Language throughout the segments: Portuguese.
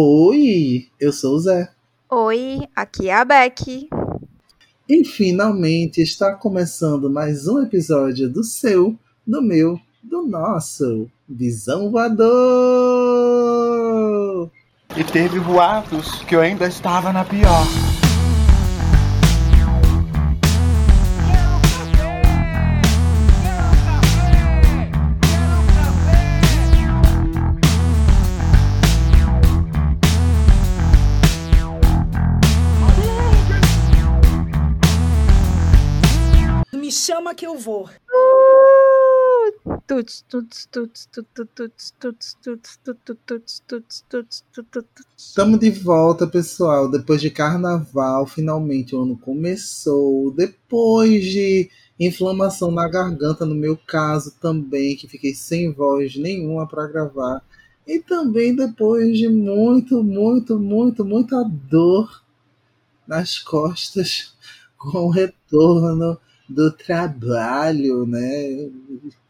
Oi, eu sou o Zé. Oi, aqui é a Beck. E finalmente está começando mais um episódio do seu, do meu, do nosso Visão Voador! E teve boatos que eu ainda estava na pior. Que eu vou. Tuts, tuts, tuts, tuts, tuts, tuts, tuts, tuts, tuts, tuts, tuts, tuts, tuts. Estamos de volta, pessoal. Depois de carnaval, finalmente o ano começou. Depois de inflamação na garganta, no meu caso também, que fiquei sem voz nenhuma para gravar. E também depois de muito, muito, muito, muita dor nas costas com o retorno do trabalho, né?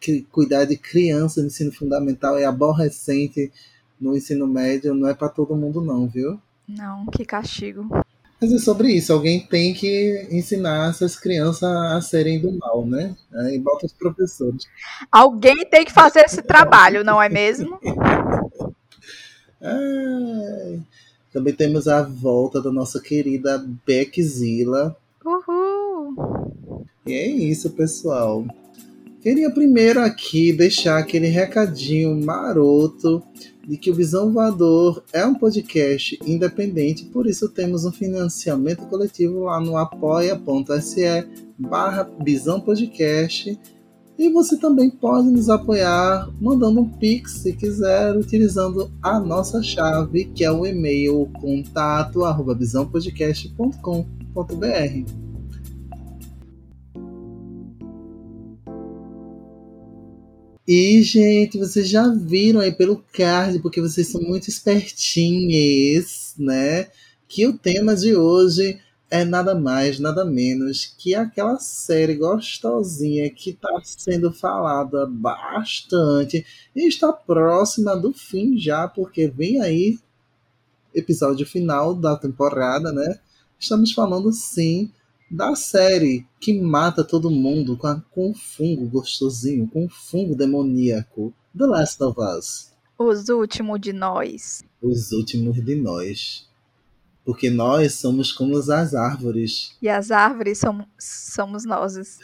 Que Cuidar de criança no ensino fundamental é aborrecente no ensino médio, não é para todo mundo não, viu? Não, que castigo. Mas é sobre isso, alguém tem que ensinar essas crianças a serem do mal, né? Aí bota os professores. Alguém tem que fazer esse trabalho, não é mesmo? Ai. Também temos a volta da nossa querida Beckzilla. E é isso, pessoal. Queria primeiro aqui deixar aquele recadinho maroto de que o Visão Voador é um podcast independente, por isso temos um financiamento coletivo lá no apoia.se barra Visão Podcast. E você também pode nos apoiar mandando um pix, se quiser, utilizando a nossa chave, que é o e-mail contato arroba visãopodcast.com.br. E, gente, vocês já viram aí pelo card, porque vocês são muito espertinhas, né? Que o tema de hoje é nada mais, nada menos que aquela série gostosinha que está sendo falada bastante e está próxima do fim já, porque vem aí episódio final da temporada, né? Estamos falando sim da série que mata todo mundo com, a, com um fungo gostosinho, com um fungo demoníaco. The Last of Us. Os últimos de nós. Os últimos de nós. Porque nós somos como as árvores. E as árvores somos, somos nós.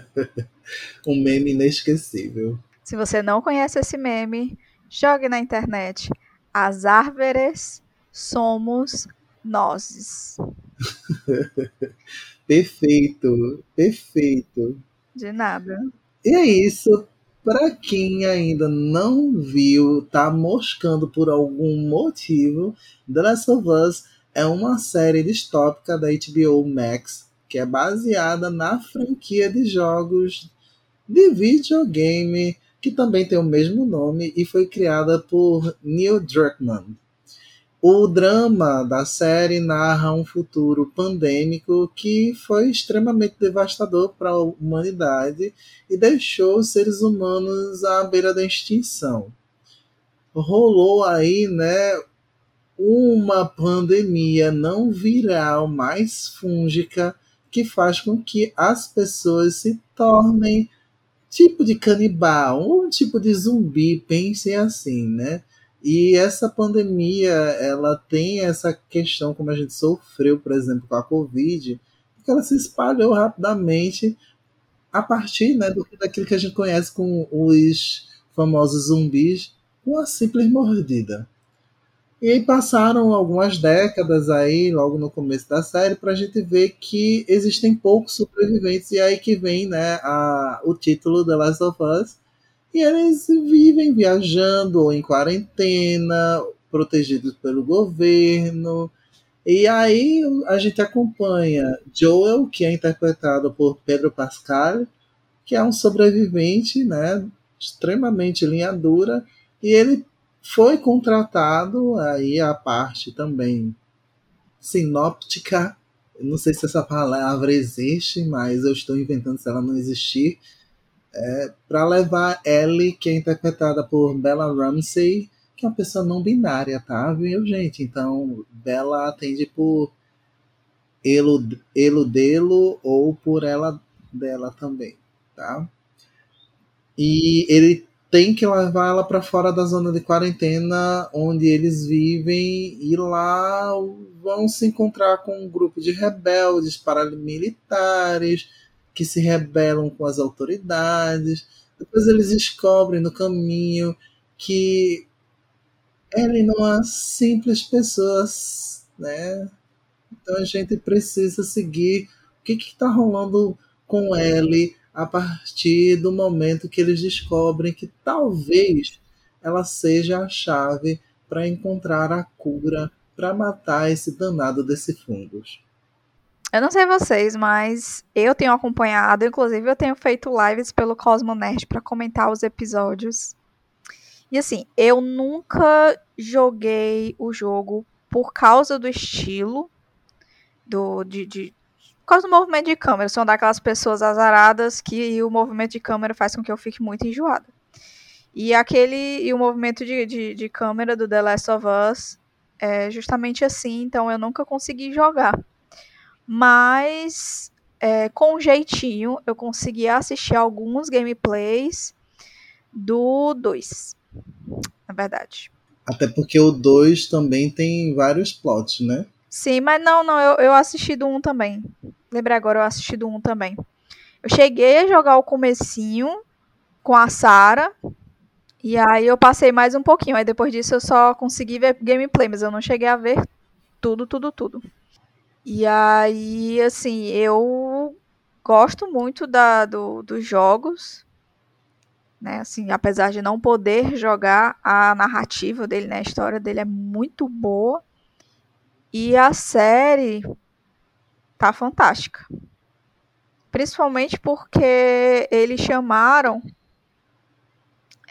um meme inesquecível. Se você não conhece esse meme, jogue na internet. As árvores somos nós. perfeito, perfeito. De nada. E é isso. Para quem ainda não viu, tá moscando por algum motivo, The Last of Us é uma série distópica da HBO Max que é baseada na franquia de jogos de videogame que também tem o mesmo nome e foi criada por Neil Druckmann. O drama da série narra um futuro pandêmico que foi extremamente devastador para a humanidade e deixou os seres humanos à beira da extinção. Rolou aí, né, uma pandemia não viral mais fúngica que faz com que as pessoas se tornem tipo de canibal, um tipo de zumbi, pensem assim, né? E essa pandemia, ela tem essa questão, como a gente sofreu, por exemplo, com a Covid, que ela se espalhou rapidamente a partir né, do, daquilo que a gente conhece com os famosos zumbis, com a simples mordida. E aí passaram algumas décadas aí, logo no começo da série, para a gente ver que existem poucos sobreviventes, e aí que vem né, a, o título The Last of Us, e eles vivem viajando ou em quarentena, protegidos pelo governo. E aí a gente acompanha Joel, que é interpretado por Pedro Pascal, que é um sobrevivente, né, extremamente linha dura, e ele foi contratado aí a parte também sinóptica. Não sei se essa palavra existe, mas eu estou inventando se ela não existir é, para levar Ellie, que é interpretada por Bella Ramsey, que é uma pessoa não binária, tá? Viu, gente? Então, Bela atende por ele dele ou por ela dela também, tá? E ele tem que levar ela para fora da zona de quarentena onde eles vivem e lá vão se encontrar com um grupo de rebeldes paramilitares que se rebelam com as autoridades. Depois eles descobrem no caminho que ele não é simples pessoas, né? Então a gente precisa seguir o que está rolando com ele a partir do momento que eles descobrem que talvez ela seja a chave para encontrar a cura para matar esse danado desse fungos. Eu não sei vocês, mas eu tenho acompanhado, inclusive eu tenho feito lives pelo Cosmo Nerd para comentar os episódios. E assim, eu nunca joguei o jogo por causa do estilo do de, de por causa do movimento de câmera. Eu sou daquelas pessoas azaradas que o movimento de câmera faz com que eu fique muito enjoada. E aquele e o movimento de, de, de câmera do The Last of Us é justamente assim, então eu nunca consegui jogar. Mas é, com jeitinho eu consegui assistir alguns gameplays do 2. Na verdade. Até porque o 2 também tem vários plots, né? Sim, mas não, não, eu, eu assisti do 1 um também. Lembrei agora, eu assisti do 1 um também. Eu cheguei a jogar o comecinho com a Sara. E aí eu passei mais um pouquinho. Aí depois disso eu só consegui ver gameplay, mas eu não cheguei a ver tudo, tudo, tudo. E aí, assim, eu gosto muito da, do, dos jogos. Né, assim, apesar de não poder jogar, a narrativa dele, né, a história dele é muito boa. E a série tá fantástica. Principalmente porque eles chamaram.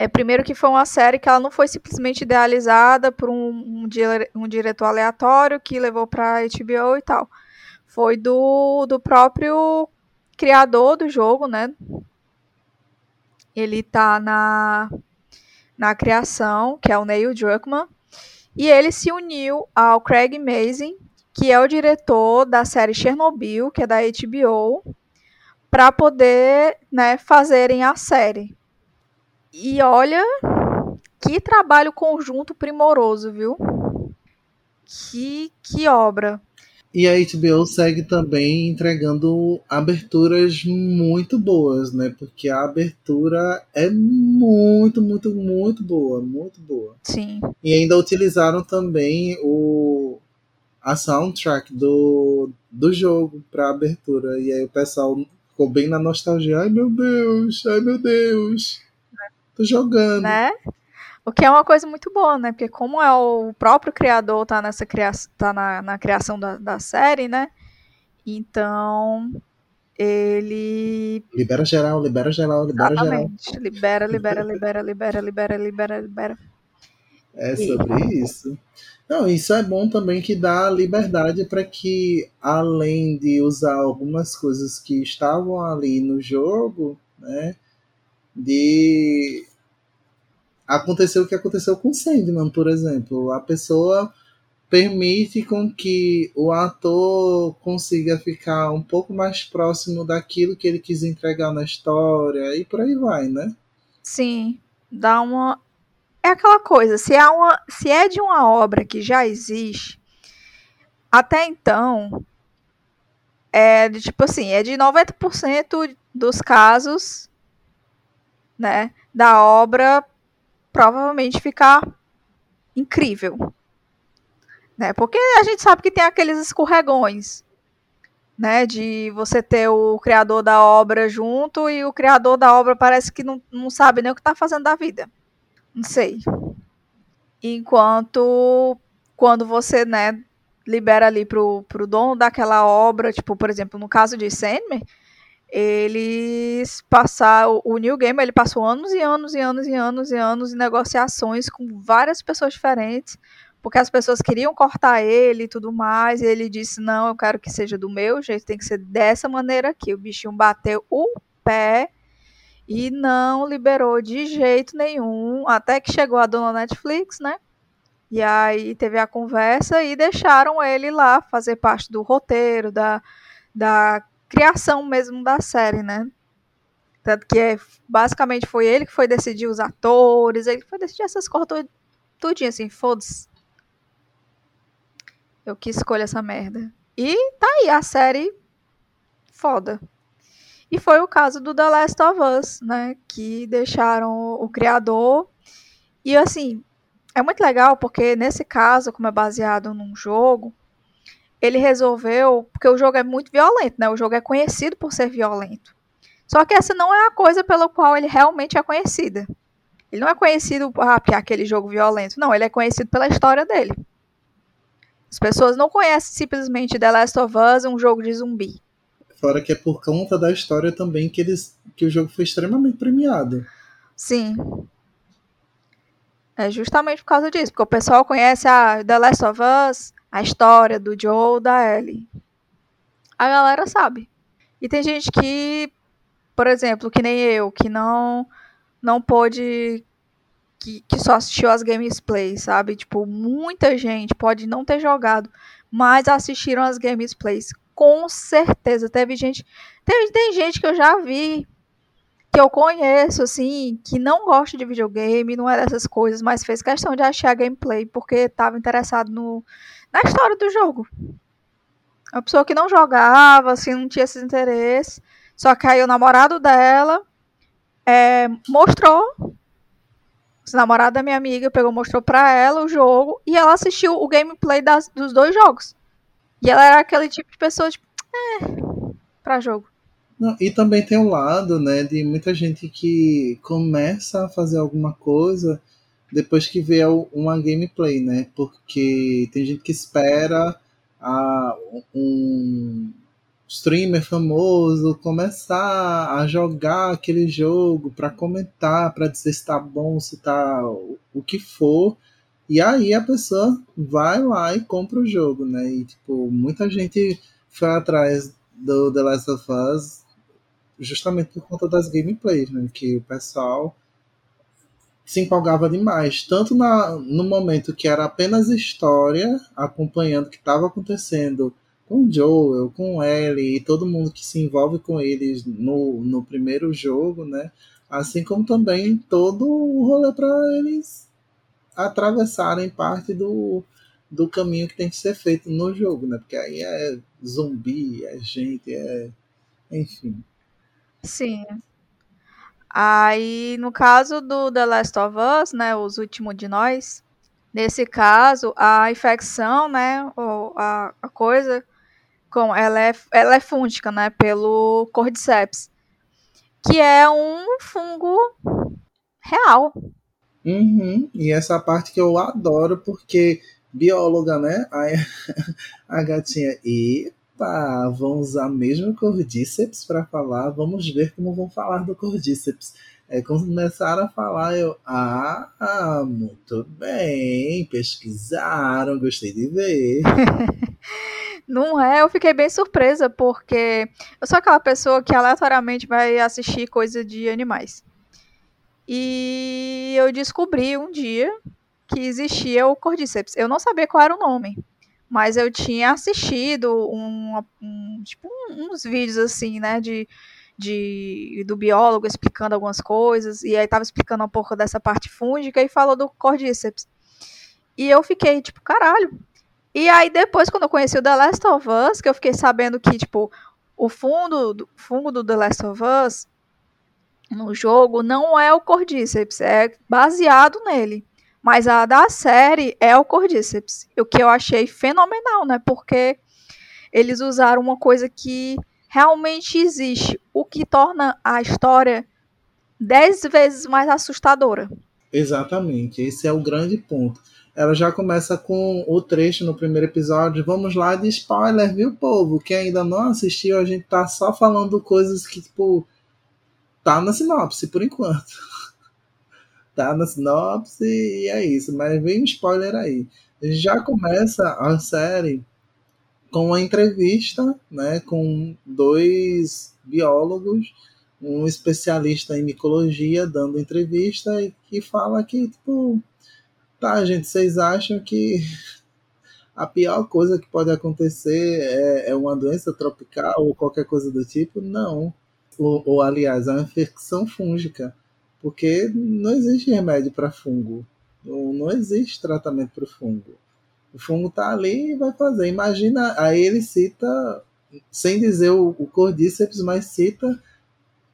É, primeiro que foi uma série que ela não foi simplesmente idealizada por um, um, um diretor aleatório que levou para HBO e tal. Foi do, do próprio criador do jogo, né? Ele tá na, na criação, que é o Neil Druckmann. E ele se uniu ao Craig Mazin, que é o diretor da série Chernobyl, que é da HBO, para poder né, fazerem a série. E olha que trabalho conjunto primoroso, viu? Que, que obra. E a HBO segue também entregando aberturas muito boas, né? Porque a abertura é muito, muito, muito boa, muito boa. Sim. E ainda utilizaram também o a soundtrack do, do jogo para abertura. E aí o pessoal ficou bem na nostalgia. Ai meu Deus, ai meu Deus. Tô jogando. Né? O que é uma coisa muito boa, né? Porque como é o próprio criador tá nessa criação, tá na, na criação da, da série, né? Então ele libera geral, libera geral, libera Exatamente. geral. Libera, libera, libera, libera, libera, libera, libera. É sobre e... isso. Não, isso é bom também que dá liberdade para que, além de usar algumas coisas que estavam ali no jogo, né, de aconteceu o que aconteceu com Sandman, por exemplo. A pessoa permite com que o ator consiga ficar um pouco mais próximo daquilo que ele quis entregar na história e por aí vai, né? Sim, dá uma é aquela coisa, se é uma se é de uma obra que já existe, até então é de tipo assim, é de 90% dos casos, né, da obra provavelmente ficar incrível. Né? Porque a gente sabe que tem aqueles escorregões, né? De você ter o criador da obra junto e o criador da obra parece que não, não sabe nem o que está fazendo da vida. Não sei. Enquanto quando você, né, libera ali pro, pro dono daquela obra, tipo, por exemplo, no caso de Sandman, eles passaram, o New Game ele passou anos e anos e anos e anos e anos em negociações com várias pessoas diferentes, porque as pessoas queriam cortar ele e tudo mais, e ele disse, não, eu quero que seja do meu jeito, tem que ser dessa maneira aqui, o bichinho bateu o pé, E não liberou de jeito nenhum, até que chegou a dona Netflix, né? E aí teve a conversa e deixaram ele lá fazer parte do roteiro, da, da criação mesmo da série, né? Tanto que é, basicamente foi ele que foi decidir os atores, ele foi decidir essas coisas tudinho, assim, foda-se. Eu que escolho essa merda. E tá aí a série foda. E foi o caso do The Last of Us, né? Que deixaram o criador. E assim, é muito legal porque nesse caso, como é baseado num jogo, ele resolveu. Porque o jogo é muito violento, né? O jogo é conhecido por ser violento. Só que essa não é a coisa pela qual ele realmente é conhecido. Ele não é conhecido ah, por aquele jogo violento. Não, ele é conhecido pela história dele. As pessoas não conhecem simplesmente The Last of Us, um jogo de zumbi. Fora que é por conta da história também que, eles, que o jogo foi extremamente premiado. Sim. É justamente por causa disso, porque o pessoal conhece a The Last of Us, a história do Joe da Ellie. A galera sabe. E tem gente que, por exemplo, que nem eu, que não não pôde que, que só assistiu as gameplays, sabe? Tipo, muita gente pode não ter jogado, mas assistiram as gameplays. Com certeza. Teve gente. Teve, tem gente que eu já vi que eu conheço, assim, que não gosta de videogame, não é dessas coisas, mas fez questão de achar a gameplay porque estava interessado no, na história do jogo. Uma pessoa que não jogava, assim, não tinha esse interesse. Só que aí o namorado dela é, mostrou. O namorado da minha amiga pegou, mostrou pra ela o jogo e ela assistiu o gameplay das, dos dois jogos. E ela era aquele tipo de pessoa, tipo, é, pra jogo. Não, e também tem o lado, né, de muita gente que começa a fazer alguma coisa depois que vê uma gameplay, né? Porque tem gente que espera a, um streamer famoso começar a jogar aquele jogo para comentar, para dizer se tá bom, se tá o que for. E aí a pessoa vai lá e compra o jogo, né? E tipo, muita gente foi atrás do The Last of Us justamente por conta das gameplays, né? Que o pessoal se empolgava demais, tanto na, no momento que era apenas história, acompanhando o que estava acontecendo com o Joel, com o Ellie e todo mundo que se envolve com eles no, no primeiro jogo, né? Assim como também todo o rolê para eles atravessarem parte do, do caminho que tem que ser feito no jogo, né? Porque aí é zumbi, é gente, é. Enfim. Sim. Aí, no caso do The Last of Us, né, os últimos de nós, nesse caso, a infecção, né, ou a, a coisa, com, ela, é, ela é fúngica, né, pelo Cordyceps, que é um fungo real. Uhum, e essa parte que eu adoro, porque bióloga, né, aí a gatinha, e Opa, vão usar mesmo cordíceps para falar. Vamos ver como vão falar do cordíceps. É, começaram a falar, eu, ah, muito bem, pesquisaram, gostei de ver. Não é, eu fiquei bem surpresa, porque eu sou aquela pessoa que aleatoriamente vai assistir coisa de animais. E eu descobri um dia que existia o Cordyceps. Eu não sabia qual era o nome mas eu tinha assistido um, um tipo uns vídeos assim, né, de, de do biólogo explicando algumas coisas e aí tava explicando um pouco dessa parte fúngica e falou do cordíceps. E eu fiquei tipo, caralho. E aí depois quando eu conheci o The Last of Us, que eu fiquei sabendo que tipo o fundo do fungo do The Last of Us no jogo não é o cordíceps, é baseado nele. Mas a da série é o Cordyceps. O que eu achei fenomenal, né? Porque eles usaram uma coisa que realmente existe, o que torna a história dez vezes mais assustadora. Exatamente, esse é o grande ponto. Ela já começa com o trecho no primeiro episódio. Vamos lá de spoiler, viu, povo? Quem ainda não assistiu, a gente tá só falando coisas que, tipo, tá na sinopse por enquanto tá na sinopse e é isso, mas vem um spoiler aí. Já começa a série com uma entrevista né, com dois biólogos um especialista em micologia dando entrevista e que fala que, tipo, tá, gente, vocês acham que a pior coisa que pode acontecer é, é uma doença tropical ou qualquer coisa do tipo? Não. Ou, ou aliás, é uma infecção fúngica. Porque não existe remédio para fungo. Não, não existe tratamento para o fungo. O fungo tá ali e vai fazer. Imagina, aí ele cita, sem dizer o, o cordíceps, mas cita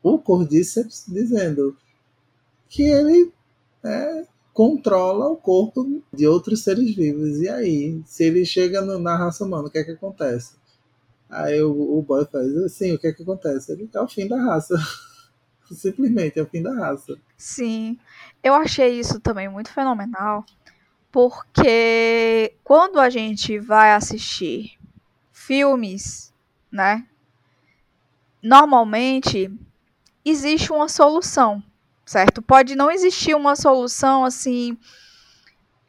o cordíceps dizendo que ele é, controla o corpo de outros seres vivos. E aí, se ele chega no, na raça humana, o que é que acontece? Aí o, o boy faz assim, o que é que acontece? Ele é o fim da raça. Simplesmente é o fim da raça. Sim. Eu achei isso também muito fenomenal, porque quando a gente vai assistir filmes, né? Normalmente existe uma solução certo? Pode não existir uma solução assim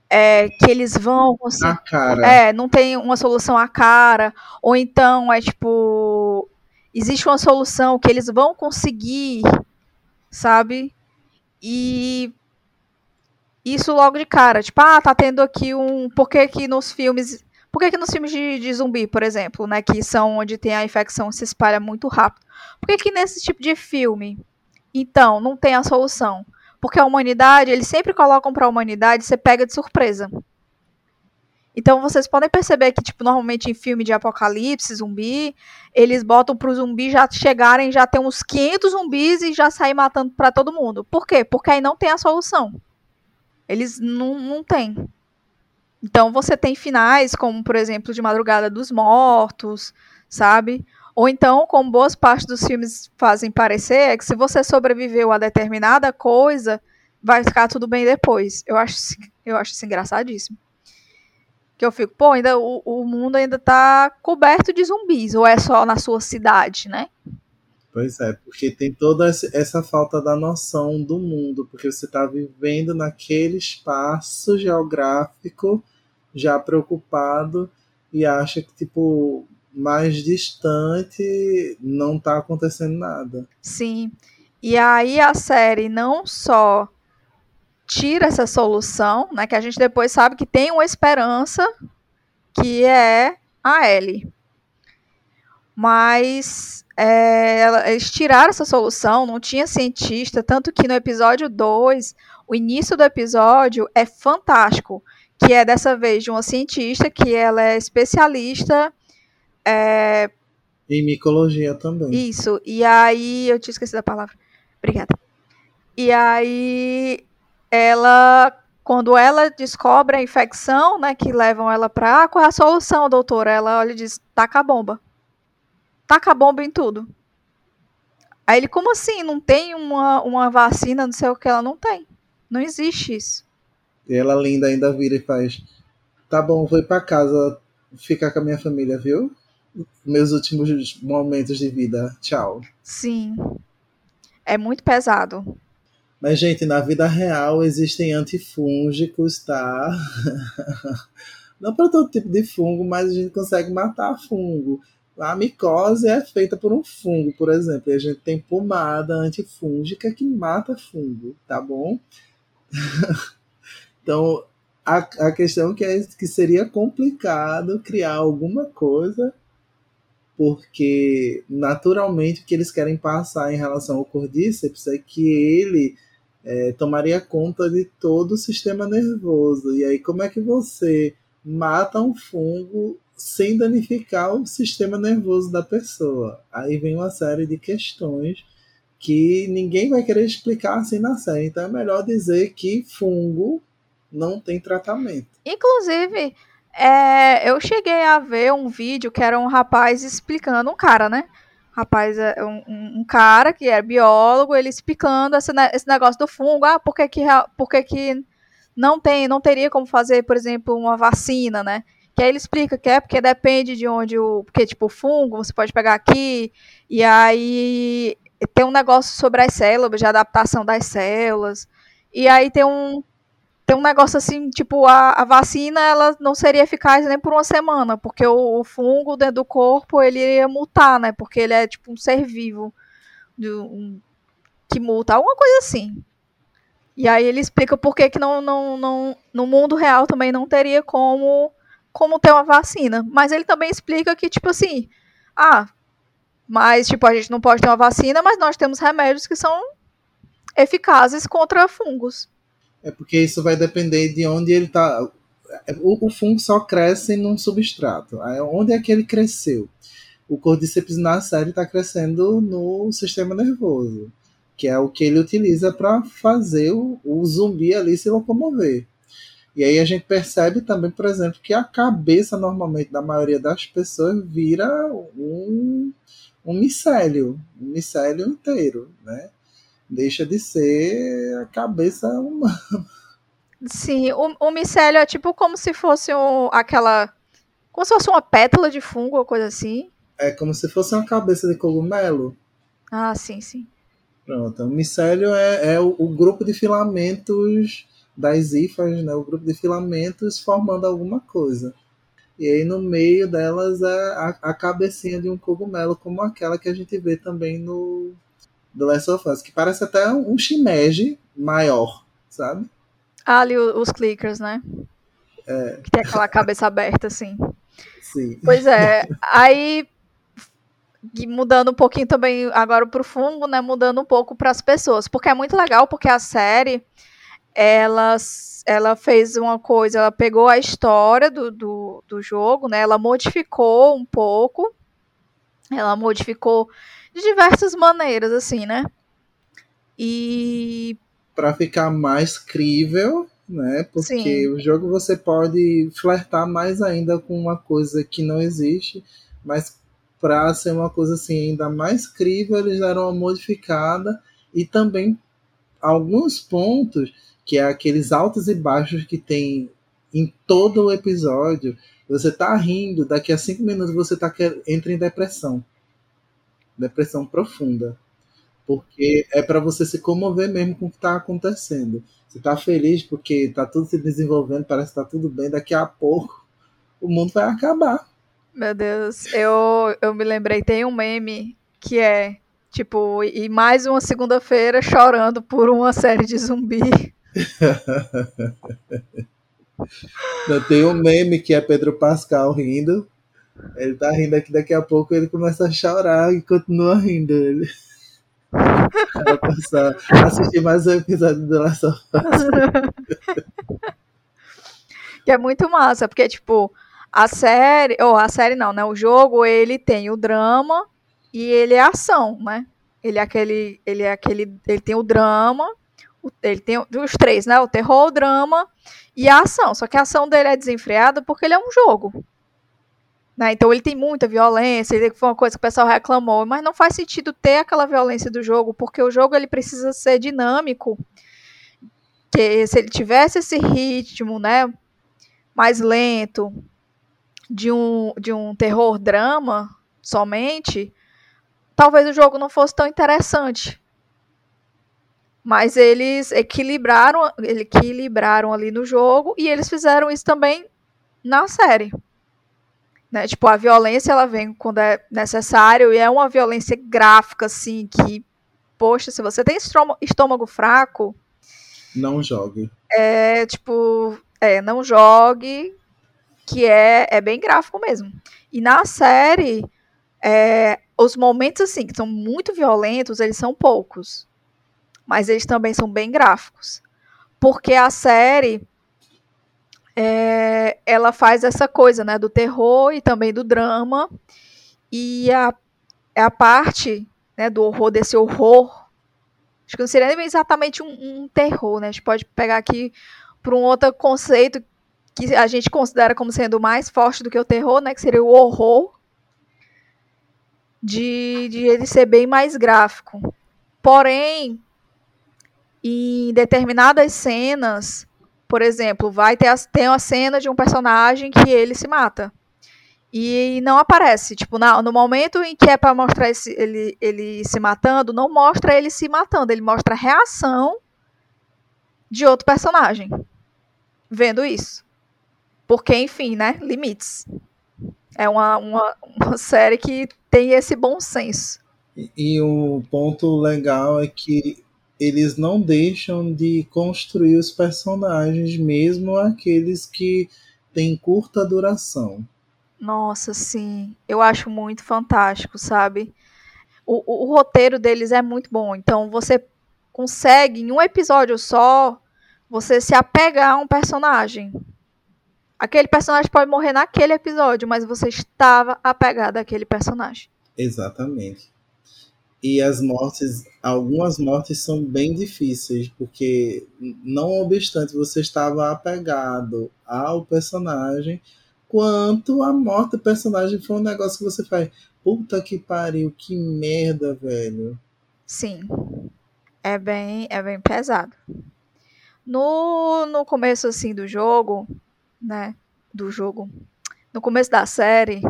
é, que eles vão conseguir. A cara. É, não tem uma solução à cara, ou então é tipo existe uma solução que eles vão conseguir, sabe? E isso logo de cara, tipo, ah, tá tendo aqui um, por que que nos filmes, por que que nos filmes de, de zumbi, por exemplo, né, que são onde tem a infecção se espalha muito rápido, por que que nesse tipo de filme então, não tem a solução. Porque a humanidade, eles sempre colocam para a humanidade ser pega de surpresa. Então vocês podem perceber que, tipo, normalmente em filme de apocalipse, zumbi, eles botam pro zumbi já chegarem, já ter uns 500 zumbis e já sair matando para todo mundo. Por quê? Porque aí não tem a solução. Eles não, não têm. Então você tem finais, como por exemplo, de Madrugada dos Mortos, sabe? Ou então, como boas partes dos filmes fazem parecer, é que se você sobreviveu a determinada coisa, vai ficar tudo bem depois. Eu acho, eu acho isso engraçadíssimo. Que eu fico, pô, ainda, o, o mundo ainda tá coberto de zumbis, ou é só na sua cidade, né? Pois é, porque tem toda essa falta da noção do mundo, porque você está vivendo naquele espaço geográfico já preocupado e acha que, tipo, mais distante não está acontecendo nada. Sim. E aí a série não só tira essa solução, né, que a gente depois sabe que tem uma esperança, que é a Ellie. Mas é, eles tiraram essa solução, não tinha cientista, tanto que no episódio 2, o início do episódio é fantástico, que é dessa vez de uma cientista que ela é especialista é... Em micologia também. Isso. E aí, eu tinha esquecido a palavra. Obrigada. E aí, ela, quando ela descobre a infecção, né, que levam ela. Ah, qual é a solução, doutora? Ela olha e diz: taca a bomba. Taca a bomba em tudo. Aí ele, como assim? Não tem uma, uma vacina, não sei o que, ela não tem. Não existe isso. E ela linda ainda vira e faz: Tá bom, vou ir pra casa ficar com a minha família, viu? meus últimos momentos de vida. Tchau. Sim. É muito pesado. Mas, gente, na vida real existem antifúngicos, tá? Não para todo tipo de fungo, mas a gente consegue matar fungo. A micose é feita por um fungo, por exemplo. E a gente tem pomada antifúngica que mata fungo, tá bom? então, a, a questão que é que seria complicado criar alguma coisa porque naturalmente o que eles querem passar em relação ao cordíceps é que ele é, tomaria conta de todo o sistema nervoso. E aí, como é que você mata um fungo sem danificar o sistema nervoso da pessoa? Aí vem uma série de questões que ninguém vai querer explicar assim na série. Então é melhor dizer que fungo não tem tratamento. Inclusive, é, eu cheguei a ver um vídeo que era um rapaz explicando, um cara, né? Rapaz, é, um, um cara que era biólogo, ele explicando esse, esse negócio do fungo. Ah, por que que, por que que não tem, não teria como fazer, por exemplo, uma vacina, né? Que aí ele explica que é porque depende de onde o. Porque, tipo, o fungo, você pode pegar aqui, e aí tem um negócio sobre as células, de adaptação das células. E aí tem um, tem um negócio assim, tipo, a, a, vacina ela não seria eficaz nem por uma semana, porque o, o, fungo dentro do corpo ele iria mutar, né? Porque ele é tipo um ser vivo, de um, que multa, alguma coisa assim. E aí ele explica por que, que não, não, não, no mundo real também não teria como, como ter uma vacina. Mas ele também explica que, tipo assim, ah, mas tipo, a gente não pode ter uma vacina, mas nós temos remédios que são eficazes contra fungos. É porque isso vai depender de onde ele está. O, o, fungo só cresce num substrato. Onde é que ele cresceu? O Cordyceps na série está crescendo no sistema nervoso, que é o que ele utiliza para fazer o, o zumbi ali se locomover. E aí a gente percebe também, por exemplo, que a cabeça normalmente da maioria das pessoas vira um, um micélio, um micélio inteiro, né? Deixa de ser a cabeça humana. Sim, o, o micélio é tipo como se fosse um, aquela. Como se fosse uma pétala de fungo ou coisa assim. É como se fosse uma cabeça de cogumelo. Ah, sim, sim. Pronto. O micélio é, é o, o, grupo de filamentos das hifas, né? O grupo de filamentos formando alguma coisa. E aí no meio delas é a, a cabecinha de um cogumelo, como aquela que a gente vê também no The Last of Us, que parece até um shimeji maior, sabe? Ah, ali os clickers, né? É. Que tem aquela cabeça aberta, assim. Sim. Pois é. Aí, mudando um pouquinho também agora pro fungo, né? Mudando um pouco para as pessoas. Porque é muito legal, porque a série, ela, ela fez uma coisa, ela pegou a história do, do, do jogo, né? Ela modificou um pouco. Ela modificou de diversas maneiras, assim, né? E para ficar mais crível, né? Porque Sim. o jogo você pode flertar mais ainda com uma coisa que não existe, mas para ser uma coisa assim ainda mais crível, eles deram uma modificada e também alguns pontos que é aqueles altos e baixos que tem em todo o episódio. Você tá rindo, daqui a cinco minutos você tá entra em depressão, depressão profunda porque é para você se comover mesmo com o que está acontecendo. Você está feliz porque está tudo se desenvolvendo, parece que está tudo bem, daqui a pouco o mundo vai acabar. Meu Deus, eu, eu me lembrei, tem um meme que é tipo, e mais uma segunda-feira chorando por uma série de zumbi. tem um meme que é Pedro Pascal rindo. Ele tá rindo aqui, daqui a pouco ele começa a chorar e continua rindo. Ele para passar, assistir mais um episódio do Us. que é muito massa, porque, tipo, a série, ou a série não, né? O jogo, ele tem o drama e ele é ação, né? Ele é aquele, ele é aquele, ele tem o drama, ele tem os três, né? O terror, o drama e a ação. Só que a ação dele é desenfreada porque ele é um jogo. Né? Então ele tem muita violência, ele foi uma coisa que o pessoal reclamou, mas não faz sentido ter aquela violência do jogo, porque o jogo ele precisa ser dinâmico. Que se ele tivesse esse ritmo, né, mais lento de um de um terror drama somente, talvez o jogo não fosse tão interessante. Mas eles equilibraram, equilibraram ali no jogo e eles fizeram isso também na série. Né? Tipo, a violência ela vem quando é necessário e é uma violência gráfica, assim, que, poxa, se você tem estômago fraco. Não jogue. É, tipo, é, não jogue, que é, é bem gráfico mesmo. E na série, é, os momentos, assim, que são muito violentos, eles são poucos. Mas eles também são bem gráficos. Porque a série é, ela faz essa coisa, né, do terror e também do drama. E a, é a parte né, do horror, desse horror, acho que não seria exatamente um, um terror, né? A gente pode pegar aqui para um outro conceito que a gente considera como sendo mais forte do que o terror, né? Que seria o horror. De, de ele ser bem mais gráfico. Porém, em determinadas cenas, por exemplo, vai ter a, tem uma cena de um personagem que ele se mata. E não aparece. Tipo, na, no momento em que é para mostrar esse, ele, ele se matando, não mostra ele se matando. Ele mostra a reação de outro personagem. Vendo isso. Porque, enfim, né? Limites. É uma, uma, uma série que tem esse bom senso. E, e o ponto legal é que eles não deixam de construir os personagens, mesmo aqueles que têm curta duração. Nossa, sim. Eu acho muito fantástico, sabe? O, o, o roteiro deles é muito bom. Então você consegue, em um episódio só, você se apegar a um personagem. Aquele personagem pode morrer naquele episódio, mas você estava apegado àquele personagem. Exatamente. E as mortes, algumas mortes são bem difíceis, porque não obstante você estava apegado ao personagem, quanto a morte do personagem foi um negócio que você faz, puta que pariu, que merda, velho. Sim. É bem, é bem pesado. No, no começo assim do jogo, né, do jogo, no começo da série,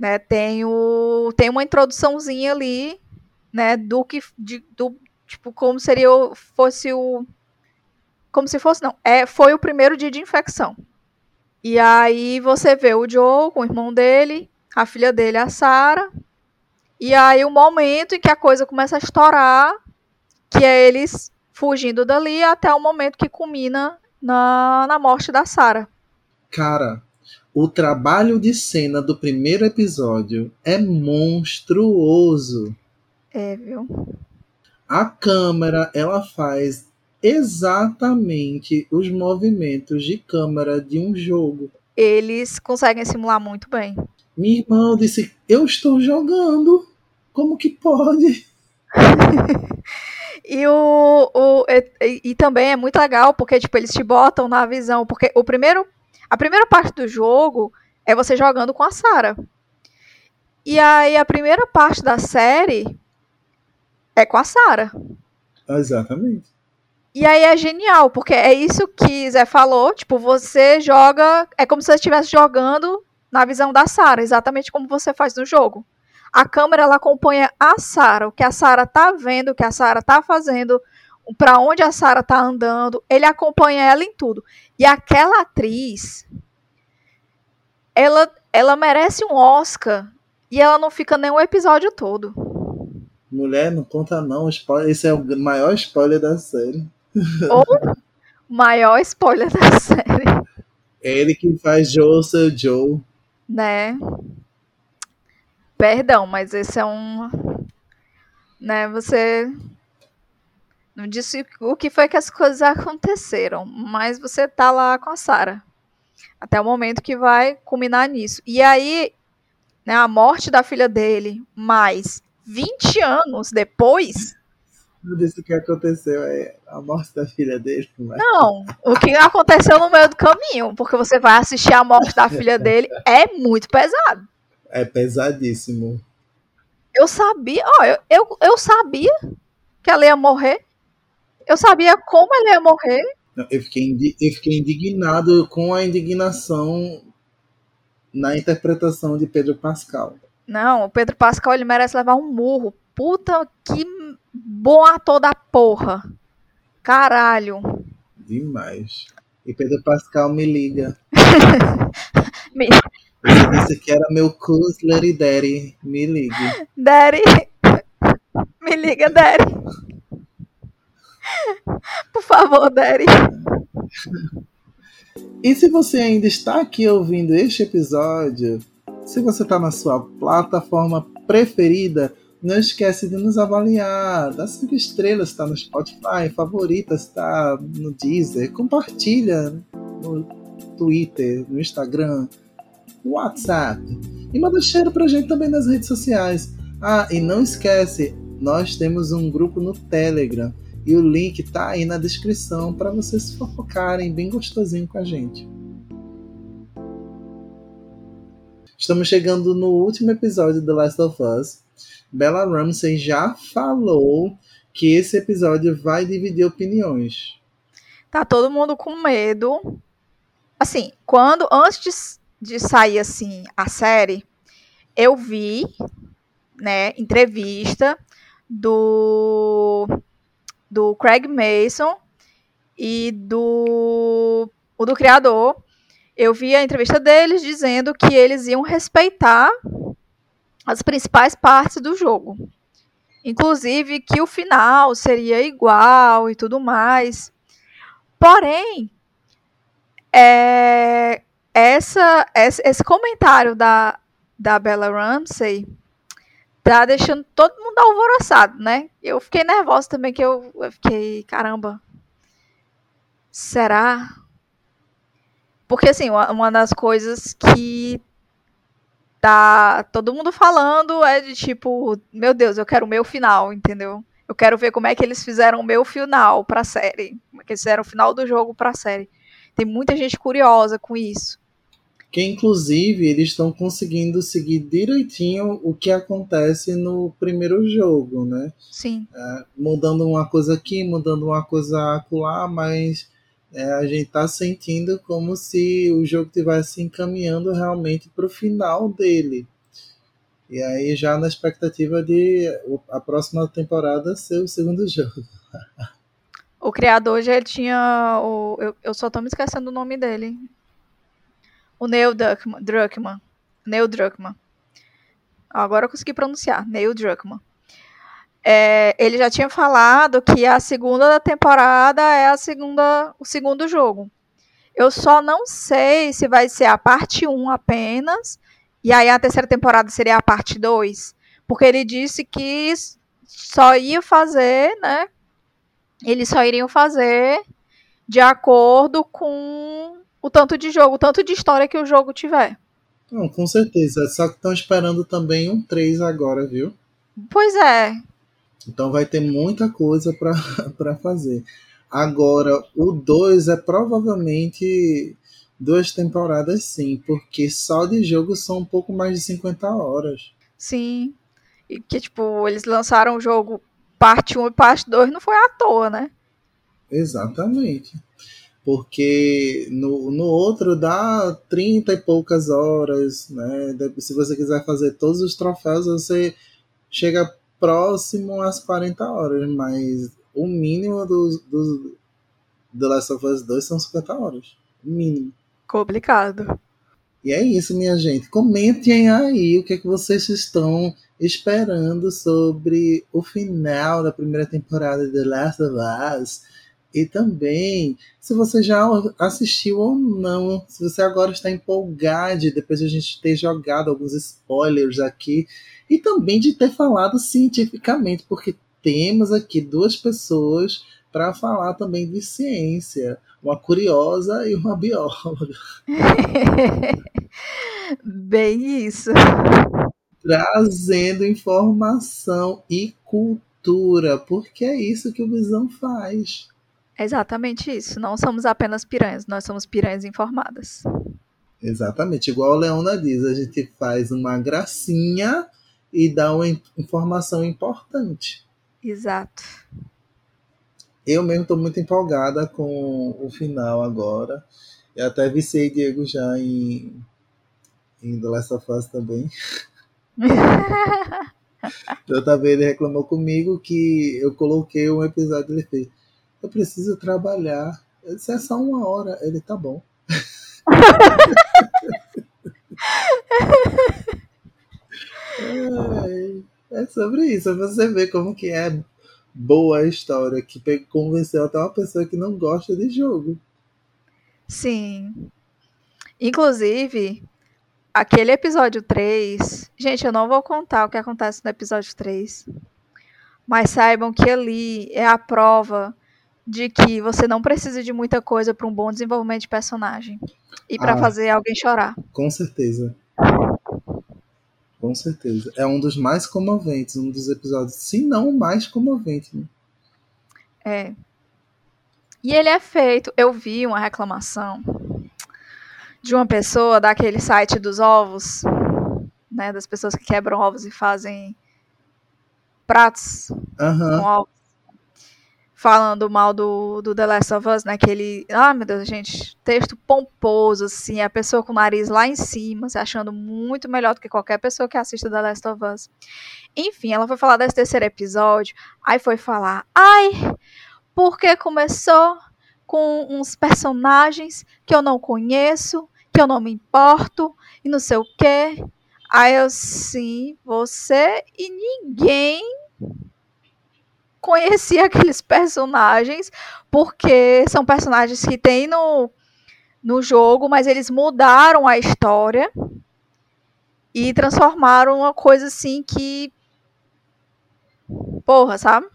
né, tem o tem uma introduçãozinha ali, né, do que de, do tipo como seria fosse o como se fosse não, é foi o primeiro dia de infecção. E aí você vê o Joe com o irmão dele, a filha dele, a Sarah, e aí o momento em que a coisa começa a estourar, que é eles fugindo dali até o momento que culmina na, na morte da Sarah. Cara, o trabalho de cena do primeiro episódio é monstruoso. É, viu? A câmera, ela faz exatamente os movimentos de câmera de um jogo. Eles conseguem simular muito bem. Minha irmã disse: Eu estou jogando. Como que pode? E, o, o e, e, também é muito legal porque tipo eles te botam na visão, porque o primeiro a primeira parte do jogo é você jogando com a Sarah. E aí a primeira parte da série é com a Sarah. Exatamente. E aí é genial, porque é isso que Zé falou, tipo, você joga, é como se você estivesse jogando na visão da Sarah, exatamente como você faz no jogo a câmera ela acompanha a Sara, o que a Sara tá vendo, o que a Sara tá fazendo, para onde a Sara tá andando, ele acompanha ela em tudo. E aquela atriz, ela, ela merece um Oscar e ela não fica nem o episódio todo. Mulher, não conta não, esse é o maior spoiler da série. O maior spoiler da série. É ele que faz Joe seu Joe. Né? Perdão, mas esse é um. Né, você. Não disse o que foi que as coisas aconteceram, mas você tá lá com a Sara. Até o momento que vai culminar nisso. E aí, né, a morte da filha dele, mais 20 anos depois. Não disse o que aconteceu, é a morte da filha dele. Mas... Não, o que aconteceu no meio do caminho, porque você vai assistir a morte da filha dele, é muito pesado. É pesadíssimo. Eu sabia, ó, eu, eu, eu sabia que ela ia morrer. Eu sabia como ela ia morrer. Eu fiquei, eu fiquei indignado com a indignação na interpretação de Pedro Pascal. Não, o Pedro Pascal ele merece levar um murro. Puta que bom ator da porra. Caralho. Demais. E Pedro Pascal me liga. me, você disse que era meu Cusler Daddy. Me ligue. Daddy. Me liga, Daddy. Por favor, Daddy. E se você ainda está aqui ouvindo este episódio, se você está na sua plataforma preferida, não esquece de nos avaliar. Dá cinco estrelas, está no Spotify, favorita, está no Deezer. Compartilha no Twitter, no Instagram WhatsApp. E manda cheiro pra gente também nas redes sociais. Ah, e não esquece, nós temos um grupo no Telegram e o link tá aí na descrição para vocês fofocarem bem gostosinho com a gente. Estamos chegando no último episódio do Last of Us. Bella Ramsey já falou que esse episódio vai dividir opiniões. Tá todo mundo com medo. Assim, quando antes de sair assim a série, eu vi, né, entrevista do do Craig Mason e do o do criador. Eu vi a entrevista deles dizendo que eles iam respeitar as principais partes do jogo. Inclusive que o final seria igual e tudo mais. Porém, é, essa, esse comentário da, da Bella Ramsey tá deixando todo mundo alvoroçado, né? Eu fiquei nervosa também, que eu, eu fiquei, caramba, será? Porque, assim, uma, uma das coisas que tá todo mundo falando é de tipo, meu Deus, eu quero o meu final, entendeu? Eu quero ver como é que eles fizeram o meu final pra série. Como é que eles fizeram o final do jogo pra série. Tem muita gente curiosa com isso. Que inclusive eles estão conseguindo seguir direitinho o que acontece no primeiro jogo, né? Sim. É, mudando uma coisa aqui, mudando uma coisa acolá, mas é, a gente está sentindo como se o jogo estivesse encaminhando realmente para o final dele. E aí já na expectativa de a próxima temporada ser o segundo jogo. O criador já tinha. O, eu, eu só tô me esquecendo o nome dele. O Neil Druckmann. Neil Druckmann. Agora eu consegui pronunciar. Neil Druckmann é, ele já tinha falado que a segunda temporada é a segunda, o segundo jogo. Eu só não sei se vai ser a parte 1 apenas, e aí a terceira temporada seria a parte 2. Porque ele disse que só ia fazer, né? Eles só iriam fazer de acordo com o tanto de jogo, o tanto de história que o jogo tiver. Não, com certeza. Só que estão esperando também um 3 agora, viu? Pois é. Então vai ter muita coisa para fazer. Agora, o 2 é provavelmente duas temporadas sim, porque só de jogo são um pouco mais de 50 horas. Sim. E que, tipo, eles lançaram o jogo parte 1 e parte 2 não foi à toa, né? Exatamente. Porque no, no outro dá 30 e poucas horas, né? Se você quiser fazer todos os troféus, você chega próximo às 40 horas, mas o mínimo dos do, do Last of Us 2 são 50 horas. O mínimo. Complicado. E é isso, minha gente. Comentem aí o que, é que vocês estão esperando sobre o final da primeira temporada de The Last of Us. E também, se você já assistiu ou não, se você agora está empolgado depois de a gente ter jogado alguns spoilers aqui, e também de ter falado cientificamente, porque temos aqui duas pessoas para falar também de ciência, uma curiosa e uma bióloga. Bem isso. Trazendo informação e cultura, porque é isso que o Visão faz. Exatamente isso. Não somos apenas piranhas, nós somos piranhas informadas. Exatamente. Igual a Leona diz, a gente faz uma gracinha e dá uma informação importante. Exato. Eu mesmo estou muito empolgada com o final agora. Eu até viciei Diego já em, em The Last of Us também. então também ele reclamou comigo que eu coloquei um episódio ele fez. Eu preciso trabalhar. Disse, é só uma hora. Ele tá bom. É, é sobre isso, você vê como que é boa a história, que convenceu até uma pessoa que não gosta de jogo. Sim. Inclusive, aquele episódio 3. Gente, eu não vou contar o que acontece no episódio 3. Mas saibam que ali é a prova de que você não precisa de muita coisa para um bom desenvolvimento de personagem e para ah, fazer alguém chorar. Com certeza. Com certeza. É um dos mais comoventes, um dos episódios, se não o mais comovente. Né? É. E ele é feito. Eu vi uma reclamação de uma pessoa daquele site dos ovos, né? Das pessoas que quebram ovos e fazem pratos uhum. com ovos falando mal do, do The Last of Us, né? Que. Ah, meu Deus, gente, texto pomposo, assim, a pessoa com o nariz lá em cima, se achando muito melhor do que qualquer pessoa que assista The Last of Us. Enfim, ela foi falar desse terceiro episódio, aí foi falar, ai, porque começou com uns personagens que eu não conheço, que eu não me importo, e não sei o quê. Aí eu, sim, você e ninguém conhecia aqueles personagens, porque são personagens que tem no, no jogo, mas eles mudaram a história e transformaram uma coisa assim que. Porra, sabe?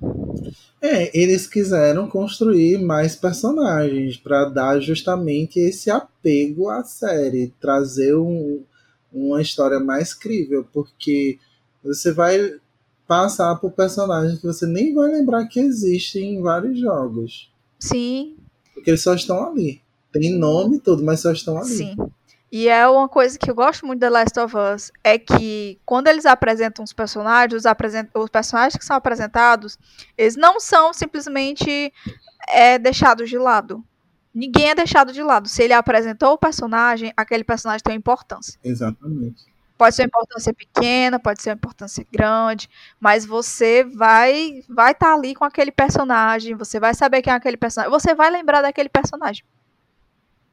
É, eles quiseram construir mais personagens para dar justamente esse apego à série, trazer um, uma história mais crível, porque você vai passar por personagens que você nem vai lembrar que existem em vários jogos. Sim. Porque eles só estão ali. Tem nome e tudo, mas só estão ali. Sim. E é uma coisa que eu gosto muito da Last of Us, é que quando eles apresentam os personagens, os, apresent... os personagens que são apresentados, eles não são simplesmente é, deixados de lado. Ninguém é deixado de lado. Se ele apresentou o personagem, aquele personagem tem importância. Exatamente. Pode ser uma importância pequena, pode ser uma importância grande, mas você vai vai estar tá ali com aquele personagem, você vai saber quem é aquele personagem, você vai lembrar daquele personagem.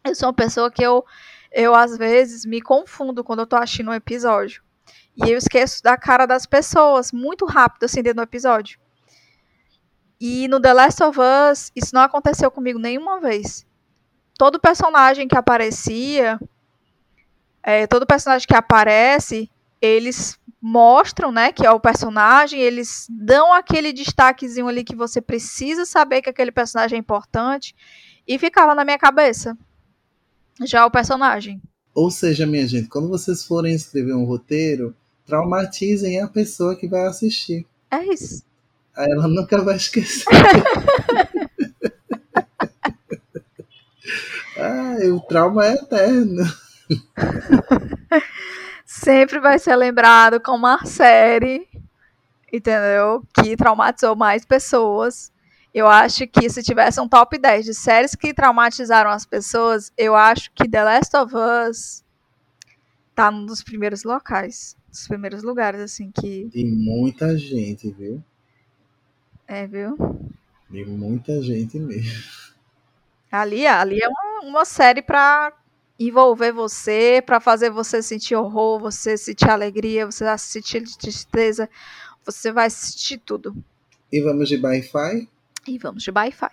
Eu sou uma pessoa que eu eu às vezes me confundo quando eu tô assistindo um episódio. E eu esqueço da cara das pessoas muito rápido assim dentro do episódio. E no The Last of Us, isso não aconteceu comigo nenhuma vez. Todo personagem que aparecia, é, todo personagem que aparece, eles mostram, né, que é o personagem, eles dão aquele destaquezinho ali que você precisa saber que aquele personagem é importante e ficava na minha cabeça já o personagem. Ou seja, minha gente, quando vocês forem escrever um roteiro, traumatizem a pessoa que vai assistir. É isso. Aí ela nunca vai esquecer. ah, o trauma é eterno. Sempre vai ser lembrado como uma série, entendeu? Que traumatizou mais pessoas. Eu acho que se tivesse um top 10 de séries que traumatizaram as pessoas, eu acho que The Last of Us tá num dos primeiros locais. Dos primeiros lugares, assim, que. E muita gente, viu? É, viu? E muita gente mesmo. Ali, ali é uma, uma série pra envolver você, para fazer você sentir horror, você sentir alegria, você sentir tristeza, você vai sentir tudo. E vamos de Wi-Fi? E vamos de Wi-Fi.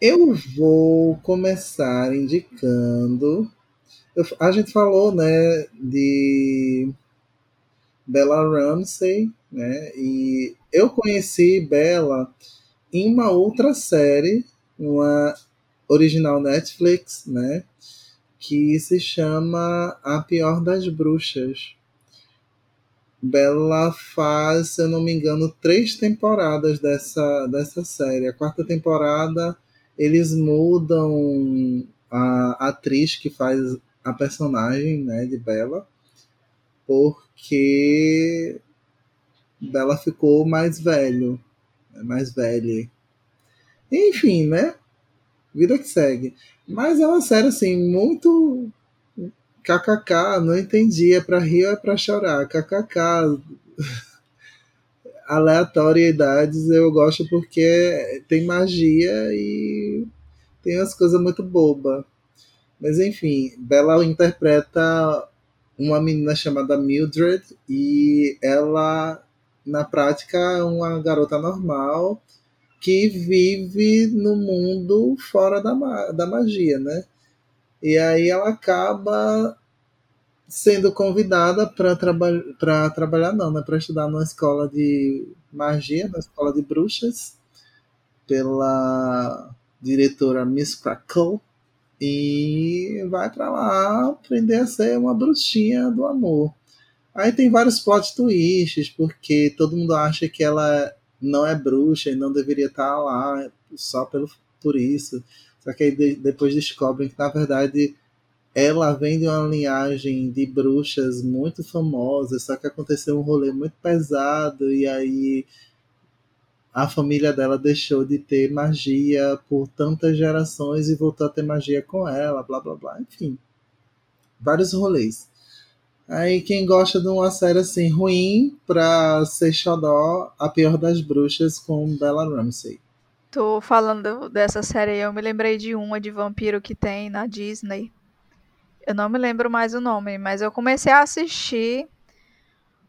Eu vou começar indicando. Eu, a gente falou, né, de Bella Ramsey, né? E eu conheci Bella em uma outra série, uma original Netflix, né? Que se chama A Pior das Bruxas. Bella faz, se eu não me engano, três temporadas dessa, dessa série. A quarta temporada eles mudam a atriz que faz a personagem né, de Bella, porque Bella ficou mais velho, mais velha. Enfim, né? Vida que segue. Mas é uma série assim muito kkk, não entendi, é pra rir ou é pra chorar? kkk. Aleatoriedades eu gosto porque tem magia e tem umas coisas muito bobas. Mas enfim, Bella interpreta uma menina chamada Mildred e ela, na prática, é uma garota normal que vive no mundo fora da, da magia, né? E aí ela acaba sendo convidada para traba trabalhar, não, né? Para estudar numa escola de magia, na escola de bruxas, pela diretora Miss Crackle. E vai para lá aprender a ser uma bruxinha do amor. Aí tem vários plot twists, porque todo mundo acha que ela não é bruxa e não deveria estar lá só pelo, por isso. Só que aí de, depois descobrem que, na verdade, ela vem de uma linhagem de bruxas muito famosas, só que aconteceu um rolê muito pesado e aí a família dela deixou de ter magia por tantas gerações e voltou a ter magia com ela, blá blá blá, enfim. Vários rolês. Aí quem gosta de uma série assim ruim pra ser xodó, A Pior das Bruxas com Bella Ramsey. Tô falando dessa série eu me lembrei de uma de vampiro que tem na Disney. Eu não me lembro mais o nome, mas eu comecei a assistir,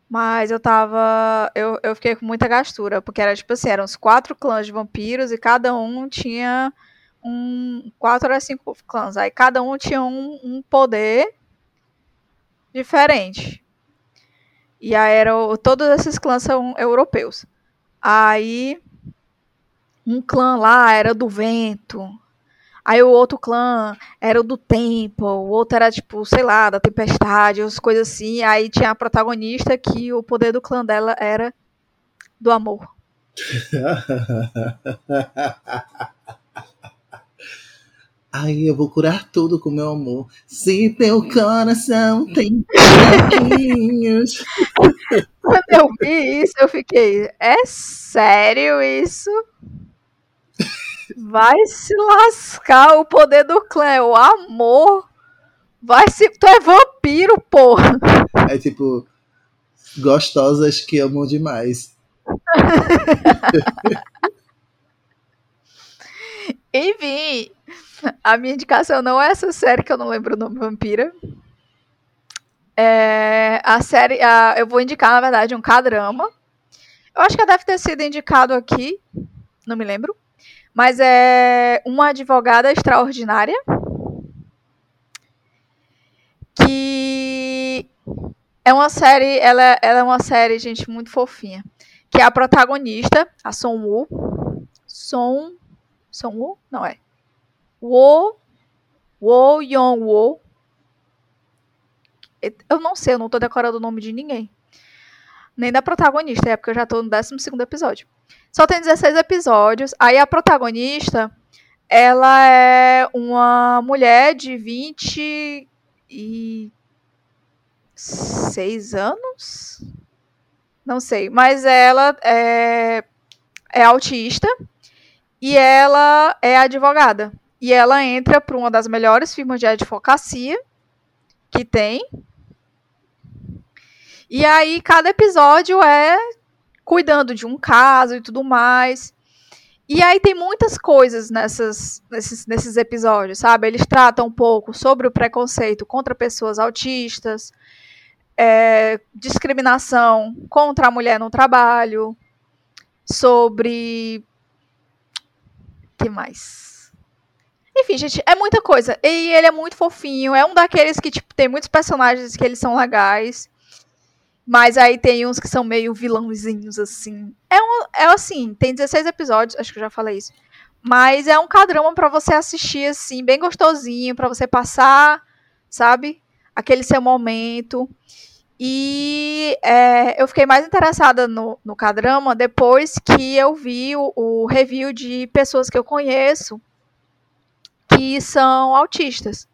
mas eu tava. Eu, eu fiquei com muita gastura, porque era tipo assim, eram os quatro clãs de vampiros e cada um tinha um. Quatro a cinco clãs. Aí cada um tinha um, um poder diferente. E aí eram, todos esses clãs são europeus. Aí um clã lá era do vento. Aí o outro clã era do tempo, o outro era tipo, sei lá, da tempestade, as coisas assim. Aí tinha a protagonista que o poder do clã dela era do amor. Ai, eu vou curar tudo com meu amor. Se teu coração tem buraquinhos. Quando eu vi isso, eu fiquei, é sério isso? Vai se lascar o poder do clã, o amor. Vai se. Tu é vampiro, porra. É tipo, gostosas que amam demais. Enfim, a minha indicação não é essa série que eu não lembro o nome Vampira. É a série, a, eu vou indicar na verdade um K-drama. Eu acho que deve ter sido indicado aqui, não me lembro. Mas é uma advogada extraordinária que é uma série, ela, ela é uma série, gente, muito fofinha. Que é a protagonista, a Son Woo. Son. Son Woo? Não é. Wo. Wo Yong Woo. Eu não sei, eu não tô decorando o nome de ninguém. Nem da protagonista, é porque eu já tô no 12 episódio. Só tem 16 episódios. Aí a protagonista, ela é uma mulher de 26 anos? Não sei, mas ela é, é autista e ela é advogada. E ela entra para uma das melhores firmas de advocacia que tem. E aí cada episódio é cuidando de um caso e tudo mais. E aí tem muitas coisas nessas, nesses, nesses episódios, sabe? Eles tratam um pouco sobre o preconceito contra pessoas autistas, é, discriminação contra a mulher no trabalho, sobre. que mais? Enfim, gente, é muita coisa. E ele é muito fofinho. É um daqueles que, tipo, tem muitos personagens que eles são legais. Mas aí tem uns que são meio vilãozinhos, assim. É, um, é assim, tem 16 episódios, acho que eu já falei isso. Mas é um cadrama para você assistir, assim, bem gostosinho, para você passar, sabe? Aquele seu momento. E é, eu fiquei mais interessada no, no cadrama depois que eu vi o, o review de pessoas que eu conheço que são autistas.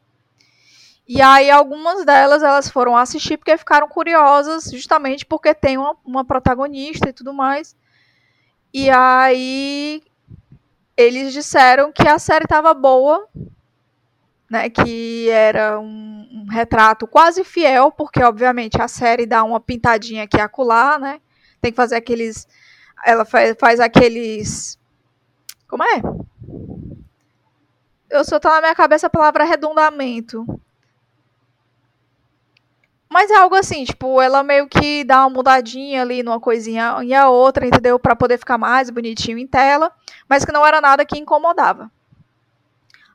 E aí algumas delas elas foram assistir porque ficaram curiosas, justamente porque tem uma, uma protagonista e tudo mais. E aí eles disseram que a série estava boa, né, que era um, um, retrato quase fiel, porque obviamente a série dá uma pintadinha aqui acolá, né? Tem que fazer aqueles ela faz, faz aqueles como é? Eu só tá na minha cabeça a palavra arredondamento. Mas é algo assim, tipo, ela meio que dá uma mudadinha ali numa coisinha e a outra, entendeu? Para poder ficar mais bonitinho em tela, mas que não era nada que incomodava.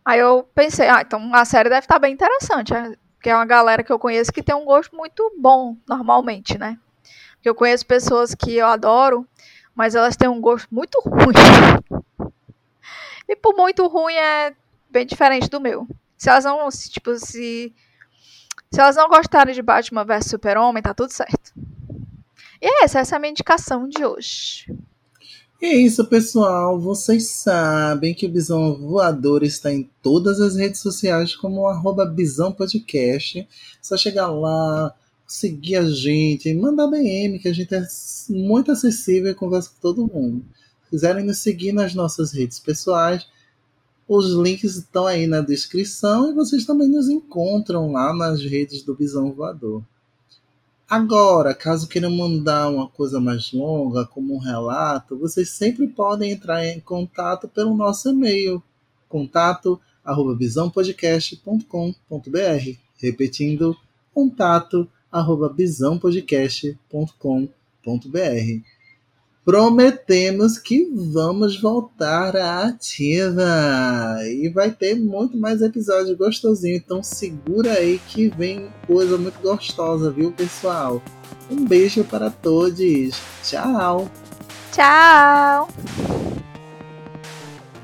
Aí eu pensei, ah, então a série deve estar tá bem interessante, né? porque é uma galera que eu conheço que tem um gosto muito bom, normalmente, né? Eu conheço pessoas que eu adoro, mas elas têm um gosto muito ruim. e por muito ruim é bem diferente do meu. Se elas não, tipo, se se elas não gostarem de Batman vs Super-Homem, tá tudo certo. E é essa, essa é a minha indicação de hoje. E é isso, pessoal. Vocês sabem que o Bisão Voador está em todas as redes sociais como arroba Bisão Podcast. Só chegar lá, seguir a gente, mandar DM, que a gente é muito acessível e conversa com todo mundo. Se quiserem nos seguir nas nossas redes pessoais, os links estão aí na descrição e vocês também nos encontram lá nas redes do Bisão Voador. Agora, caso queiram mandar uma coisa mais longa, como um relato, vocês sempre podem entrar em contato pelo nosso e-mail, contato@visãopodcast.com.br. Repetindo, contato arroba bisãopodcast.com.br. Prometemos que vamos voltar à ativa e vai ter muito mais episódio gostosinho, então segura aí que vem coisa muito gostosa, viu, pessoal? Um beijo para todos. Tchau. Tchau.